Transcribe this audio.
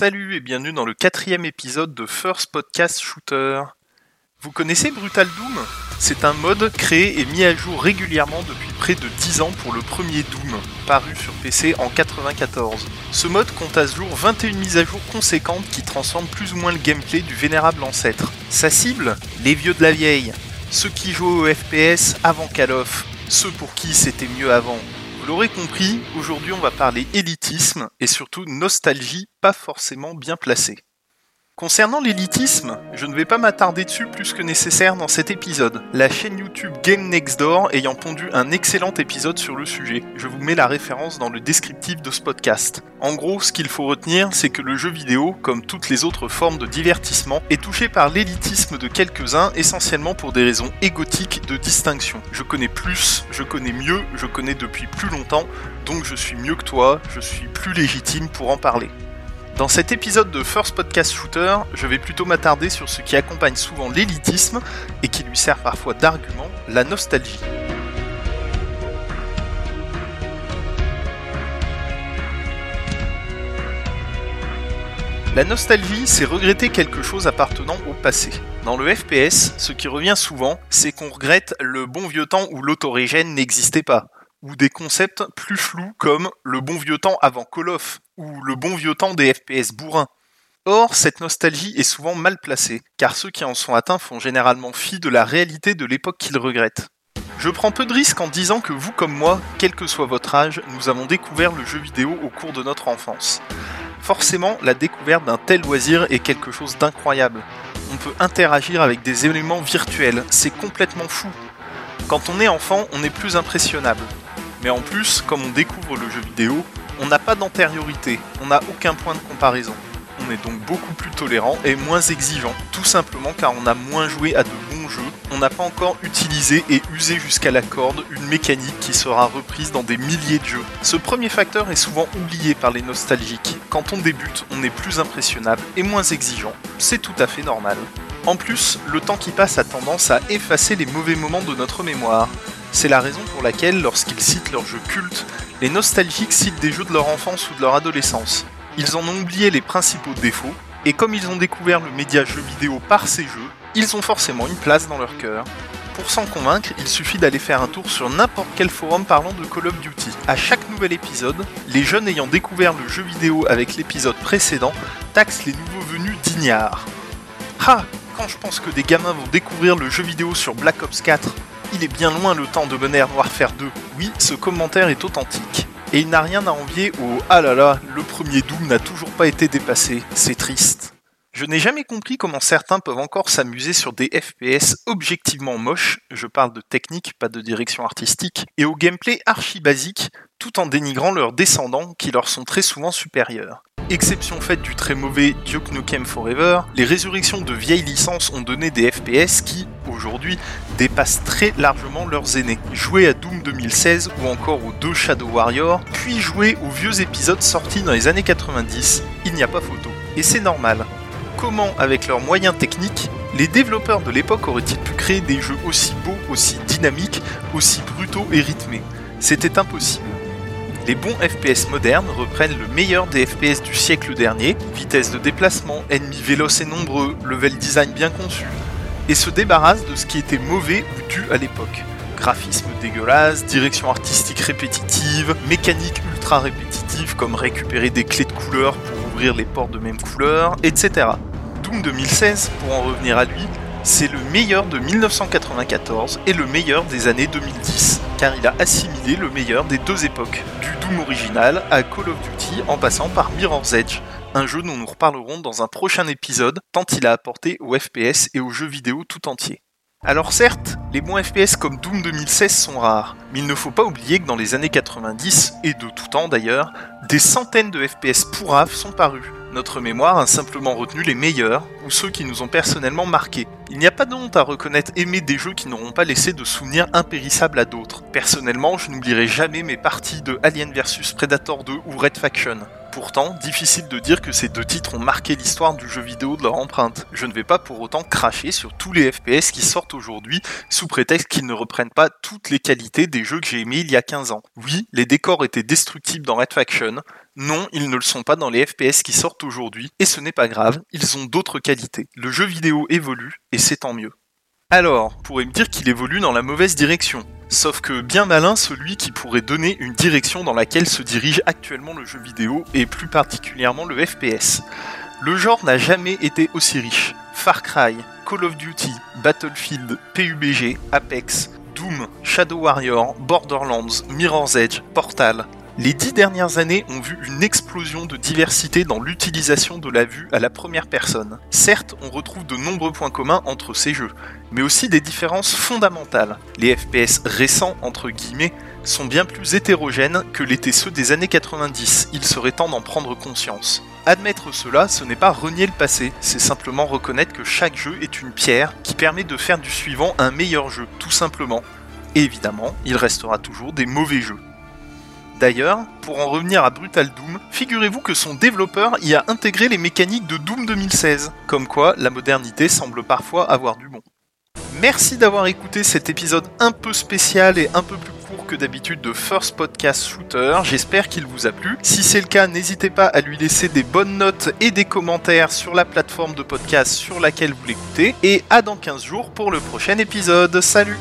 Salut et bienvenue dans le quatrième épisode de First Podcast Shooter. Vous connaissez Brutal Doom? C'est un mode créé et mis à jour régulièrement depuis près de 10 ans pour le premier Doom, paru sur PC en 94. Ce mode compte à ce jour 21 mises à jour conséquentes qui transforment plus ou moins le gameplay du vénérable ancêtre. Sa cible? Les vieux de la vieille, ceux qui jouent au FPS avant Call of, ceux pour qui c'était mieux avant. Vous l'aurez compris, aujourd'hui on va parler élitisme et surtout nostalgie pas forcément bien placée. Concernant l'élitisme, je ne vais pas m'attarder dessus plus que nécessaire dans cet épisode, la chaîne YouTube Game Next Door ayant pondu un excellent épisode sur le sujet. Je vous mets la référence dans le descriptif de ce podcast. En gros, ce qu'il faut retenir, c'est que le jeu vidéo, comme toutes les autres formes de divertissement, est touché par l'élitisme de quelques-uns, essentiellement pour des raisons égotiques de distinction. Je connais plus, je connais mieux, je connais depuis plus longtemps, donc je suis mieux que toi, je suis plus légitime pour en parler. Dans cet épisode de First Podcast Shooter, je vais plutôt m'attarder sur ce qui accompagne souvent l'élitisme et qui lui sert parfois d'argument, la nostalgie. La nostalgie, c'est regretter quelque chose appartenant au passé. Dans le FPS, ce qui revient souvent, c'est qu'on regrette le bon vieux temps où l'autorégène n'existait pas, ou des concepts plus flous comme le bon vieux temps avant Call of, ou le bon vieux temps des FPS bourrins. Or, cette nostalgie est souvent mal placée, car ceux qui en sont atteints font généralement fi de la réalité de l'époque qu'ils regrettent. Je prends peu de risques en disant que vous comme moi, quel que soit votre âge, nous avons découvert le jeu vidéo au cours de notre enfance. Forcément, la découverte d'un tel loisir est quelque chose d'incroyable. On peut interagir avec des éléments virtuels, c'est complètement fou. Quand on est enfant, on est plus impressionnable. Mais en plus, comme on découvre le jeu vidéo, on n'a pas d'antériorité, on n'a aucun point de comparaison. On est donc beaucoup plus tolérant et moins exigeant, tout simplement car on a moins joué à de bons jeux, on n'a pas encore utilisé et usé jusqu'à la corde une mécanique qui sera reprise dans des milliers de jeux. Ce premier facteur est souvent oublié par les nostalgiques. Quand on débute, on est plus impressionnable et moins exigeant. C'est tout à fait normal. En plus, le temps qui passe a tendance à effacer les mauvais moments de notre mémoire. C'est la raison pour laquelle, lorsqu'ils citent leurs jeux cultes, les nostalgiques citent des jeux de leur enfance ou de leur adolescence. Ils en ont oublié les principaux défauts, et comme ils ont découvert le média jeu vidéo par ces jeux, ils ont forcément une place dans leur cœur. Pour s'en convaincre, il suffit d'aller faire un tour sur n'importe quel forum parlant de Call of Duty. À chaque nouvel épisode, les jeunes ayant découvert le jeu vidéo avec l'épisode précédent taxent les nouveaux venus d'ignards. Ah Quand je pense que des gamins vont découvrir le jeu vidéo sur Black Ops 4 il est bien loin le temps de mener Warfare 2. Oui, ce commentaire est authentique. Et il n'a rien à envier au Ah là là, le premier Doom n'a toujours pas été dépassé, c'est triste. Je n'ai jamais compris comment certains peuvent encore s'amuser sur des FPS objectivement moches, je parle de technique, pas de direction artistique, et au gameplay archi basique, tout en dénigrant leurs descendants qui leur sont très souvent supérieurs. Exception faite du très mauvais Duke Nukem Forever, les résurrections de vieilles licences ont donné des FPS qui, aujourd'hui, dépassent très largement leurs aînés. Jouer à Doom 2016 ou encore aux deux Shadow Warrior, puis jouer aux vieux épisodes sortis dans les années 90, il n'y a pas photo. Et c'est normal. Comment, avec leurs moyens techniques, les développeurs de l'époque auraient-ils pu créer des jeux aussi beaux, aussi dynamiques, aussi brutaux et rythmés? C'était impossible. Les bons FPS modernes reprennent le meilleur des FPS du siècle dernier, vitesse de déplacement, ennemis véloces et nombreux, level design bien conçu, et se débarrassent de ce qui était mauvais ou dû à l'époque. Graphisme dégueulasse, direction artistique répétitive, mécanique ultra répétitive comme récupérer des clés de couleur pour ouvrir les portes de même couleur, etc. Doom 2016, pour en revenir à lui, c'est le meilleur de 1994 et le meilleur des années 2010, car il a assimilé le meilleur des deux époques, du Doom original à Call of Duty en passant par Mirror's Edge, un jeu dont nous reparlerons dans un prochain épisode, tant il a apporté aux FPS et aux jeux vidéo tout entier. Alors certes, les bons FPS comme Doom 2016 sont rares, mais il ne faut pas oublier que dans les années 90, et de tout temps d'ailleurs, des centaines de FPS pourraves sont parus. Notre mémoire a simplement retenu les meilleurs, ou ceux qui nous ont personnellement marqués. Il n'y a pas de honte à reconnaître aimer des jeux qui n'auront pas laissé de souvenirs impérissables à d'autres. Personnellement, je n'oublierai jamais mes parties de Alien vs Predator 2 ou Red Faction. Pourtant, difficile de dire que ces deux titres ont marqué l'histoire du jeu vidéo de leur empreinte. Je ne vais pas pour autant cracher sur tous les FPS qui sortent aujourd'hui sous prétexte qu'ils ne reprennent pas toutes les qualités des jeux que j'ai aimés il y a 15 ans. Oui, les décors étaient destructibles dans Red Faction. Non, ils ne le sont pas dans les FPS qui sortent aujourd'hui, et ce n'est pas grave, ils ont d'autres qualités. Le jeu vidéo évolue, et c'est tant mieux. Alors, pourrait me dire qu'il évolue dans la mauvaise direction. Sauf que bien malin celui qui pourrait donner une direction dans laquelle se dirige actuellement le jeu vidéo, et plus particulièrement le FPS. Le genre n'a jamais été aussi riche. Far Cry, Call of Duty, Battlefield, PUBG, Apex, Doom, Shadow Warrior, Borderlands, Mirror's Edge, Portal, les dix dernières années ont vu une explosion de diversité dans l'utilisation de la vue à la première personne. Certes, on retrouve de nombreux points communs entre ces jeux, mais aussi des différences fondamentales. Les FPS récents, entre guillemets, sont bien plus hétérogènes que l'étaient ceux des années 90, il serait temps d'en prendre conscience. Admettre cela, ce n'est pas renier le passé, c'est simplement reconnaître que chaque jeu est une pierre qui permet de faire du suivant un meilleur jeu, tout simplement. Et évidemment, il restera toujours des mauvais jeux. D'ailleurs, pour en revenir à Brutal Doom, figurez-vous que son développeur y a intégré les mécaniques de Doom 2016, comme quoi la modernité semble parfois avoir du bon. Merci d'avoir écouté cet épisode un peu spécial et un peu plus court que d'habitude de First Podcast Shooter, j'espère qu'il vous a plu. Si c'est le cas, n'hésitez pas à lui laisser des bonnes notes et des commentaires sur la plateforme de podcast sur laquelle vous l'écoutez, et à dans 15 jours pour le prochain épisode. Salut